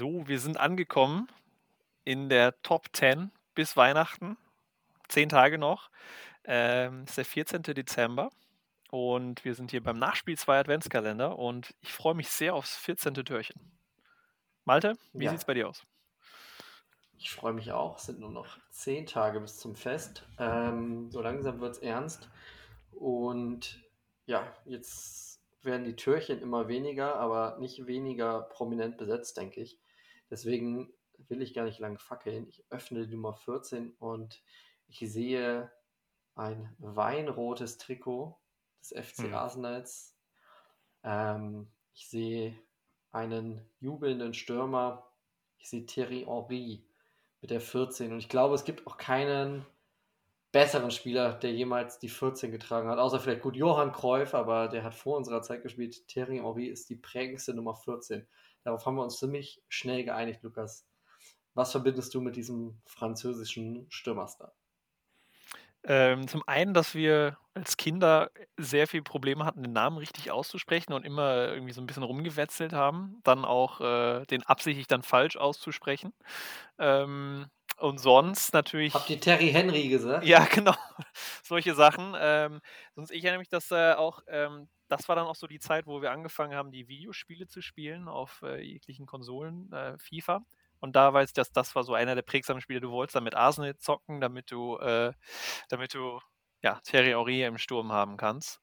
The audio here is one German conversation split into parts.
So, wir sind angekommen in der Top 10 bis Weihnachten. Zehn Tage noch. Ähm, ist der 14. Dezember und wir sind hier beim Nachspiel 2 Adventskalender und ich freue mich sehr aufs 14. Türchen. Malte, wie Ja, sieht's bei dir aus? ich freue mich auch. Es sind nur noch zehn Tage bis zum Fest. Ähm, so langsam wird es ernst. Und ja, jetzt werden die Türchen immer weniger, aber nicht weniger prominent besetzt, denke ich. Deswegen will ich gar nicht lang fackeln. Ich öffne die Nummer 14 und ich sehe ein weinrotes Trikot des FC Hm. Arsenals. Ähm, ich sehe einen jubelnden Stürmer. Ich sehe Thierry Henry mit der 14. Und ich glaube, es gibt auch keinen besseren Spieler, der jemals die 14 getragen hat. Außer vielleicht gut Johann Cruyff, aber der hat vor unserer Zeit gespielt. Thierry Henry ist die prägendste Nummer 14. Darauf haben wir uns ziemlich schnell geeinigt, Lukas. Was verbindest du mit diesem französischen Stürmerstar? Ähm, zum einen, dass wir als Kinder sehr viel Probleme hatten, den Namen richtig auszusprechen und immer irgendwie so ein bisschen rumgewetzelt haben. Dann auch äh, den absichtlich dann falsch auszusprechen. Ähm, und sonst natürlich. Habt ihr Terry Henry gesagt? Ja, genau. Solche Sachen. Ähm, sonst, ich erinnere mich, dass äh, auch, ähm, das war dann auch so die Zeit, wo wir angefangen haben, die Videospiele zu spielen auf äh, jeglichen Konsolen, äh, FIFA. Und da weiß ich, dass das war so einer der prägsamen Spiele. Du wolltest dann mit Arsenal zocken, damit du, äh, damit du ja, Thierry Henry im Sturm haben kannst.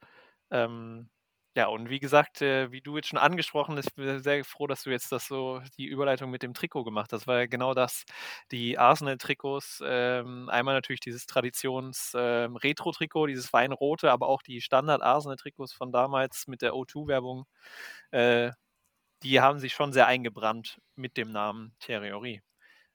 Ähm, ja, und wie gesagt, äh, wie du jetzt schon angesprochen hast, ich bin sehr froh, dass du jetzt das so, die Überleitung mit dem Trikot gemacht hast, weil genau das, die Arsenal-Trikots, ähm, einmal natürlich dieses Traditions-Retro-Trikot, dieses Weinrote, aber auch die Standard-Arsenal-Trikots von damals mit der O2-Werbung, äh, die haben sich schon sehr eingebrannt mit dem Namen Thierry Henry.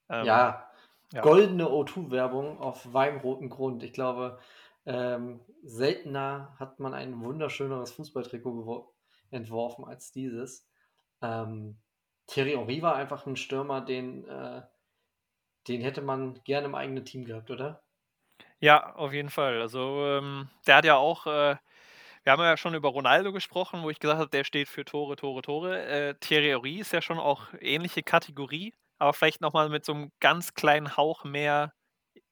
Ähm, Ja, ja. goldene O2-Werbung auf weinrotem Grund. Ich glaube, ähm, seltener hat man ein wunderschöneres Fußballtrikot entworfen als dieses. Ähm, Thierry Henry war einfach ein Stürmer, den, äh, den hätte man gerne im eigenen Team gehabt, oder? Ja, auf jeden Fall. Also, ähm, der hat ja auch, äh, wir haben ja schon über Ronaldo gesprochen, wo ich gesagt habe, der steht für Tore, Tore, Tore. Äh, Thierry Henry ist ja schon auch ähnliche Kategorie, aber vielleicht nochmal mit so einem ganz kleinen Hauch mehr,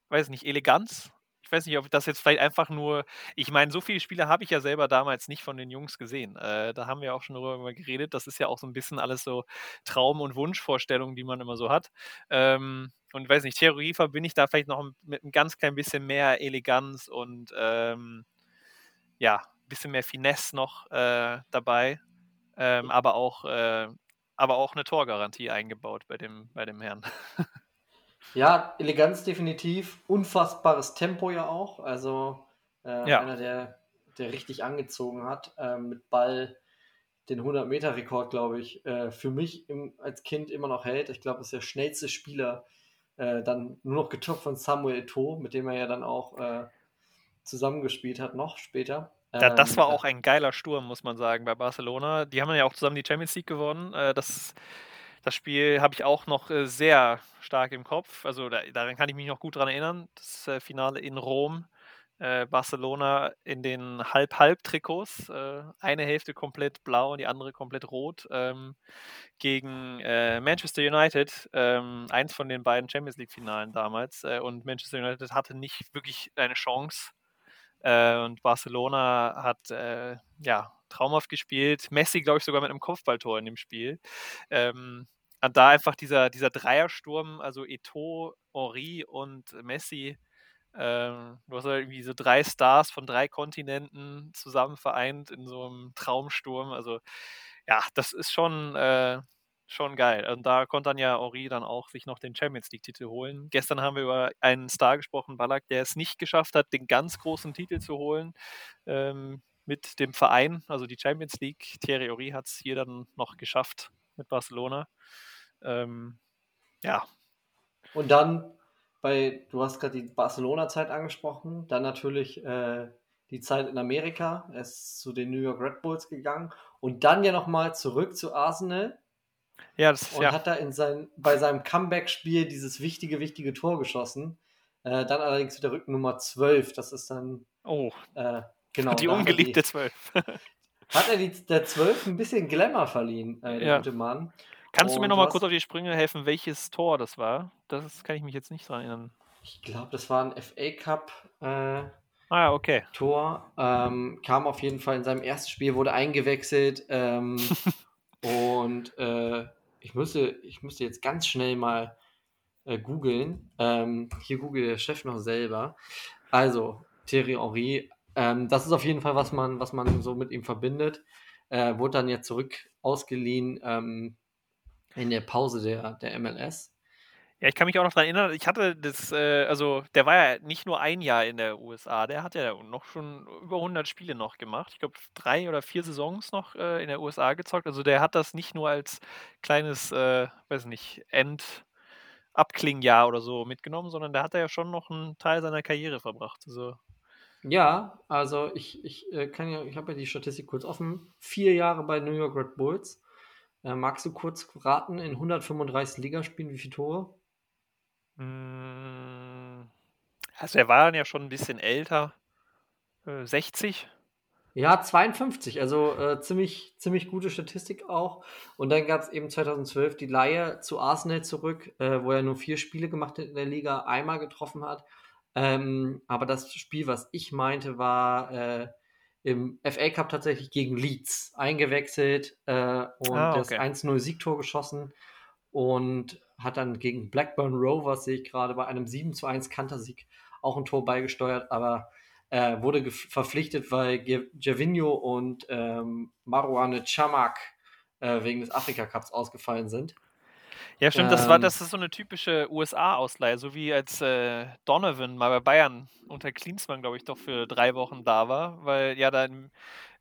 weiß nicht, Eleganz. Ich weiß nicht, ob das jetzt vielleicht einfach nur, ich meine, so viele Spiele habe ich ja selber damals nicht von den Jungs gesehen. Äh, da haben wir auch schon darüber geredet. Das ist ja auch so ein bisschen alles so Traum- und Wunschvorstellungen, die man immer so hat. Ähm, und weiß nicht, Theorie verbinde ich da vielleicht noch mit einem ganz klein bisschen mehr Eleganz und ähm, ja, ein bisschen mehr Finesse noch äh, dabei. Ähm, aber auch, äh, aber auch eine Torgarantie eingebaut bei dem, bei dem Herrn. Ja, Eleganz definitiv, unfassbares Tempo ja auch. Also äh, Ja. einer, der, der richtig angezogen hat, ähm, mit Ball den 100-Meter-Rekord, glaube ich, äh, für mich im, als Kind immer noch hält. Ich glaube, das ist der schnellste Spieler, äh, dann nur noch getoppt von Samuel Eto'o, mit dem er ja dann auch äh, zusammengespielt hat, noch später. Da, das Ähm, war ja. auch ein geiler Sturm, muss man sagen, bei Barcelona. Die haben ja auch zusammen die Champions League gewonnen. Äh, das, das Spiel habe ich auch noch äh, sehr stark im Kopf. Also da, daran kann ich mich noch gut dran erinnern. Das äh, Finale in Rom. Äh, Barcelona in den Halb-Halb-Trikots. Eine Hälfte komplett blau und die andere komplett rot. Ähm, gegen Manchester United. Ähm, eins von den beiden Champions League-Finalen damals. Und Manchester United hatte nicht wirklich eine Chance. Und Barcelona hat ja traumhaft gespielt. Messi, glaube ich, sogar mit einem Kopfballtor in dem Spiel. Ähm, und da einfach dieser, dieser Dreiersturm, also Eto'o, Henri und Messi, ähm, du hast halt irgendwie so drei Stars von drei Kontinenten zusammen vereint in so einem Traumsturm. Also ja, das ist schon, äh, schon geil. Und da konnte dann ja Henri dann auch sich noch den Champions League-Titel holen. Gestern haben wir über einen Star gesprochen, Ballack, der es nicht geschafft hat, den ganz großen Titel zu holen ähm, mit dem Verein, also die Champions League. Thierry Henry hat es hier dann noch geschafft mit Barcelona. Ähm, ja, Und dann bei, du hast gerade die Barcelona-Zeit angesprochen, dann natürlich äh, die Zeit in Amerika. Er ist zu den New York Red Bulls gegangen und dann ja nochmal zurück zu Arsenal ja, das, und ja. hat da in sein, bei seinem Comeback-Spiel dieses wichtige, wichtige Tor geschossen. Äh, dann allerdings mit der Rückennummer 12. Das ist dann, Oh, äh, genau. die ungeliebte Zwölf. Hat er die, der 12 ein bisschen Glamour verliehen, äh, der Ja. gute Mann. Kannst du mir Und noch mal was- kurz auf die Sprünge helfen, welches Tor das war? Das kann ich mich jetzt nicht dran erinnern. Ich glaube, das war ein FA Cup äh, Ah, ja, okay. Tor. Ähm, kam auf jeden Fall in seinem ersten Spiel, wurde eingewechselt. Ähm, und äh, ich, müsste, ich müsste jetzt ganz schnell mal äh, googeln. Ähm, hier googelt der Chef noch selber. Also, Thierry Henry, ähm, das ist auf jeden Fall, was man, was man so mit ihm verbindet. Äh, wurde dann ja zurück ausgeliehen ähm, in der Pause der, der MLS. Ja, ich kann mich auch noch daran erinnern, ich hatte das, äh, also der war ja nicht nur ein Jahr in der USA, der hat ja noch schon über 100 Spiele noch gemacht. Ich glaube, drei oder vier Saisons noch äh, in der USA gezockt. Also der hat das nicht nur als kleines, äh, weiß nicht, End-Abklingjahr oder so mitgenommen, sondern der hat ja schon noch einen Teil seiner Karriere verbracht. Also, Ja, also ich, ich äh, kann ja, ich habe ja die Statistik kurz offen. Vier Jahre bei New York Red Bulls. Äh, magst du kurz raten, in 135 Ligaspielen, wie viele Tore? mh, also er war dann ja schon ein bisschen älter, äh, 60. Ja, 52, also äh, ziemlich, ziemlich gute Statistik auch. Und dann gab es eben 2012 die Leihe zu Arsenal zurück, äh, wo er nur vier Spiele gemacht hat in der Liga, einmal getroffen hat. Ähm, aber das Spiel, was ich meinte, war äh, im FA Cup tatsächlich gegen Leeds eingewechselt äh, und Ah, das okay. 1-0 Siegtor geschossen und hat dann gegen Blackburn Rovers, sehe ich gerade, bei einem 7 zu 1 Kantersieg auch ein Tor beigesteuert, aber äh, wurde verpflichtet, weil Ge- Gervinho und ähm, Marouane Chamak äh, wegen des Afrika Cups ausgefallen sind. Ja, stimmt, das war, Ähm, das ist so eine typische USA-Ausleihe, so wie als äh, Donovan mal bei Bayern unter Klinsmann, glaube ich, doch für drei Wochen da war, weil ja dann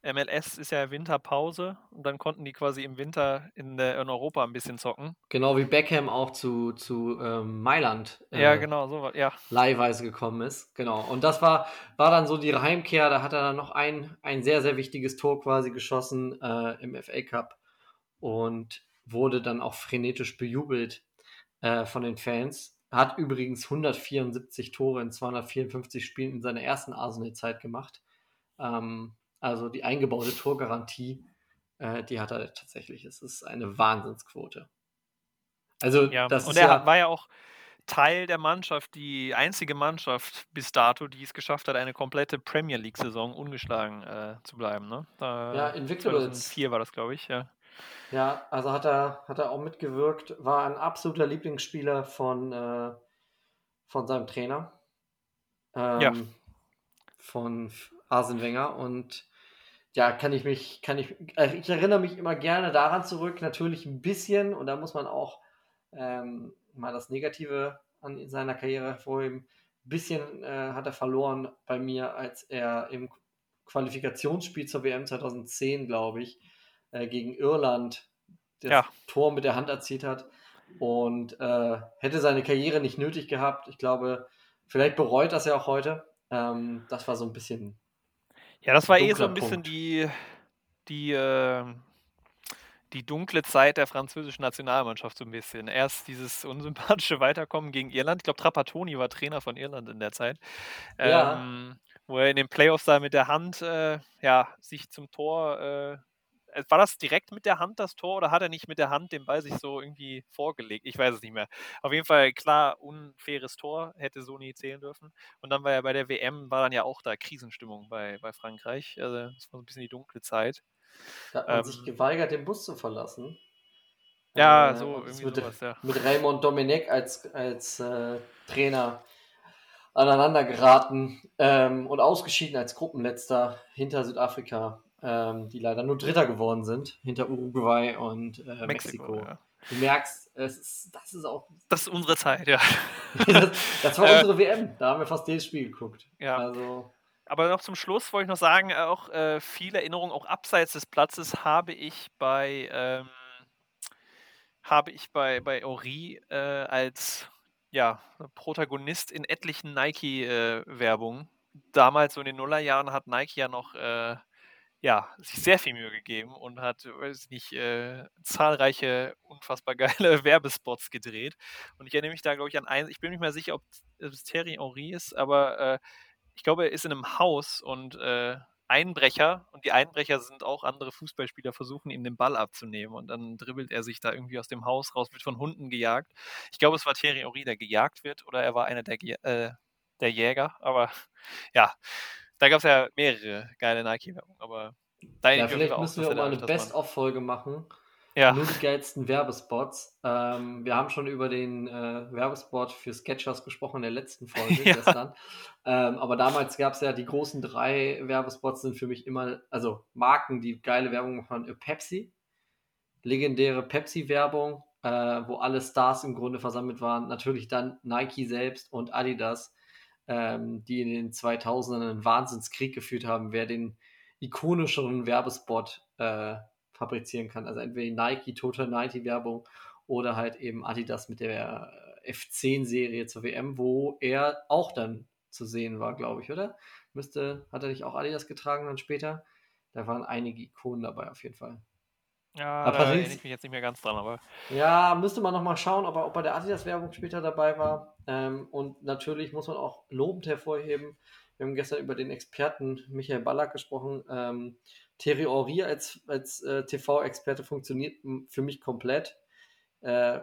MLS ist ja Winterpause und dann konnten die quasi im Winter in, der, in Europa ein bisschen zocken. Genau wie Beckham auch zu, zu ähm, Mailand Ja, äh, genau, so ja. leihweise gekommen ist. Genau. Und das war, war dann so die Heimkehr. Da hat er dann noch ein, ein sehr, sehr wichtiges Tor quasi geschossen äh, im FA Cup und wurde dann auch frenetisch bejubelt äh, von den Fans. Hat übrigens 174 Tore in 254 Spielen in seiner ersten Arsenal-Zeit gemacht. Ähm, also die eingebaute Torgarantie, äh, die hat er tatsächlich. Es ist eine Wahnsinnsquote. Also ja. das und ist er ja, war ja auch Teil der Mannschaft, die einzige Mannschaft bis dato, die es geschafft hat, eine komplette Premier League-Saison ungeschlagen äh, zu bleiben. Ne? Da, Ja, Invictables. 2004 war das, glaube ich, ja. Ja, also hat er, hat er auch mitgewirkt, war ein absoluter Lieblingsspieler von, äh, von seinem Trainer. Ähm, Ja. Von Arsene Wenger. Und ja, kann ich mich, kann ich, äh, ich erinnere mich immer gerne daran zurück, natürlich ein bisschen, und da muss man auch ähm, mal das Negative an seiner Karriere hervorheben. Ein bisschen äh, hat er verloren bei mir, als er im Qualifikationsspiel zur WM 2010, glaube ich, äh, gegen Irland das Ja. Tor mit der Hand erzielt hat und äh, hätte seine Karriere nicht nötig gehabt. Ich glaube, vielleicht bereut das ja auch heute. Ähm, das war so ein bisschen. Ja, das war eh so ein bisschen Punkt. die, die, ähm, die dunkle Zeit der französischen Nationalmannschaft so ein bisschen. Erst dieses unsympathische Weiterkommen gegen Irland. Ich glaube, Trapattoni war Trainer von Irland in der Zeit. Ja. Ähm, wo er in den Playoffs da mit der Hand äh, ja, sich zum Tor. Äh, war das direkt mit der Hand das Tor oder hat er nicht mit der Hand den Ball sich so irgendwie vorgelegt? Ich weiß es nicht mehr. Auf jeden Fall klar, unfaires Tor, hätte so nie zählen dürfen. Und dann war ja bei der WM, war dann ja auch da Krisenstimmung bei, bei Frankreich. Also das war so ein bisschen die dunkle Zeit. Da hat man Ähm, sich geweigert, den Bus zu verlassen. Ja, Äh, so irgendwie mit, sowas, ja. mit Raymond Domenech als, als äh, Trainer aneinander geraten ähm, und ausgeschieden als Gruppenletzter hinter Südafrika, ähm, die leider nur Dritter geworden sind, hinter Uruguay und äh, Mexiko. ja. Du merkst, ist, das ist auch. Das ist unsere Zeit, ja. das, das war Äh, unsere WM. Da haben wir fast jedes Spiel geguckt. Ja. Also, Aber noch zum Schluss wollte ich noch sagen, auch äh, viele Erinnerungen, auch abseits des Platzes, habe ich bei ähm, habe ich bei, bei Ori äh, als ja, Protagonist in etlichen Nike-Werbungen. Damals, so in den Nullerjahren, hat Nike ja noch äh, ja, sich sehr viel Mühe gegeben und hat, weiß ich nicht, äh, zahlreiche unfassbar geile Werbespots gedreht. Und ich erinnere mich da, glaube ich, an einen, ich bin nicht mehr sicher, ob es Thierry Henry ist, aber äh, ich glaube, er ist in einem Haus und äh, Einbrecher und die Einbrecher sind auch andere Fußballspieler, versuchen ihm den Ball abzunehmen und dann dribbelt er sich da irgendwie aus dem Haus raus, wird von Hunden gejagt. Ich glaube, es war Thierry Henry, der gejagt wird oder er war einer der, äh, der Jäger, aber ja, da gab es ja mehrere geile Nike-Werbung, aber ja, vielleicht müssen wir auch mal eine Best-of-Folge machen. Ja. Nur die geilsten Werbespots. Ähm, wir haben schon über den äh, Werbespot für Sketchers gesprochen in der letzten Folge ja. gestern. Ähm, aber damals gab es ja die großen drei Werbespots, sind für mich immer, also Marken, die geile Werbung machen. Pepsi, legendäre Pepsi-Werbung, äh, wo alle Stars im Grunde versammelt waren. Natürlich dann Nike selbst und Adidas, ähm, die in den 2000ern einen Wahnsinnskrieg geführt haben, wer den ikonischeren Werbespot äh, fabrizieren kann. Also entweder Nike Total 90 Werbung oder halt eben Adidas mit der F10-Serie zur WM, wo er auch dann zu sehen war, glaube ich, oder? Müsste, hat er nicht auch Adidas getragen dann später? Da waren einige Ikonen dabei auf jeden Fall. Ja, aber da erinnere ich mich jetzt nicht mehr ganz dran, aber. Ja, müsste man nochmal schauen, ob er, ob bei der Adidas-Werbung später dabei war. Ähm, und natürlich muss man auch lobend hervorheben, wir haben gestern über den Experten Michael Ballack gesprochen. Ähm, Thierry Henry als, als äh, TV-Experte funktioniert für mich komplett. Äh,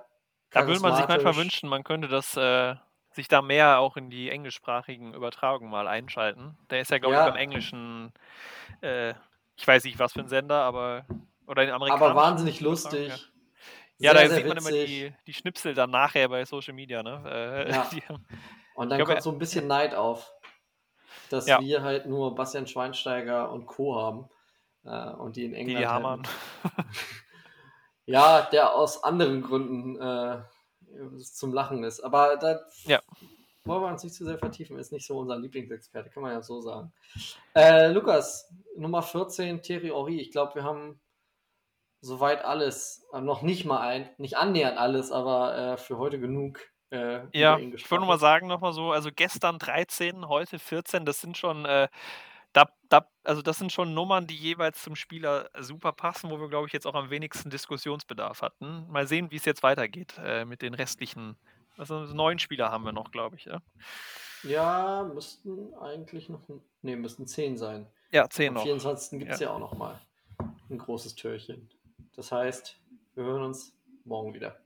da würde man sich manchmal wünschen, man könnte das äh, sich da mehr auch in die englischsprachigen Übertragungen mal einschalten. Der ist ja, glaube ja. ich, beim englischen, äh, ich weiß nicht, was für ein Sender, aber oder in amerikanischen. Aber wahnsinnig lustig. Ja, ja da sieht man immer die, die Schnipsel dann nachher bei Social Media, ne? Äh, ja. Die, und dann glaub, kommt so ein bisschen Neid auf, dass ja. wir halt nur Bastian Schweinsteiger und Co. haben. Äh, und die in England. Die Hamann. ja, der aus anderen Gründen äh, zum Lachen ist. Aber da ja. wollen wir uns nicht zu sehr vertiefen. Ist nicht so unser Lieblingsexperte, kann man ja so sagen. Äh, Lukas, Nummer 14, Thierry Henry. Ich glaube, wir haben soweit alles, äh, noch nicht mal ein, nicht annähernd alles, aber äh, für heute genug. Äh, ja, ich würde nur mal sagen, nochmal so, also gestern 13, heute 14, das sind schon äh, da, da, also das sind schon Nummern, die jeweils zum Spieler super passen, wo wir, glaube ich, jetzt auch am wenigsten Diskussionsbedarf hatten. Mal sehen, wie es jetzt weitergeht äh, mit den restlichen. Also neun Spieler haben wir noch, glaube ich. Ja? ja, müssten eigentlich noch, nee, müssten zehn sein. Ja, zehn Am noch. Am 24. gibt es ja. ja auch noch mal ein großes Türchen. Das heißt, wir hören uns morgen wieder.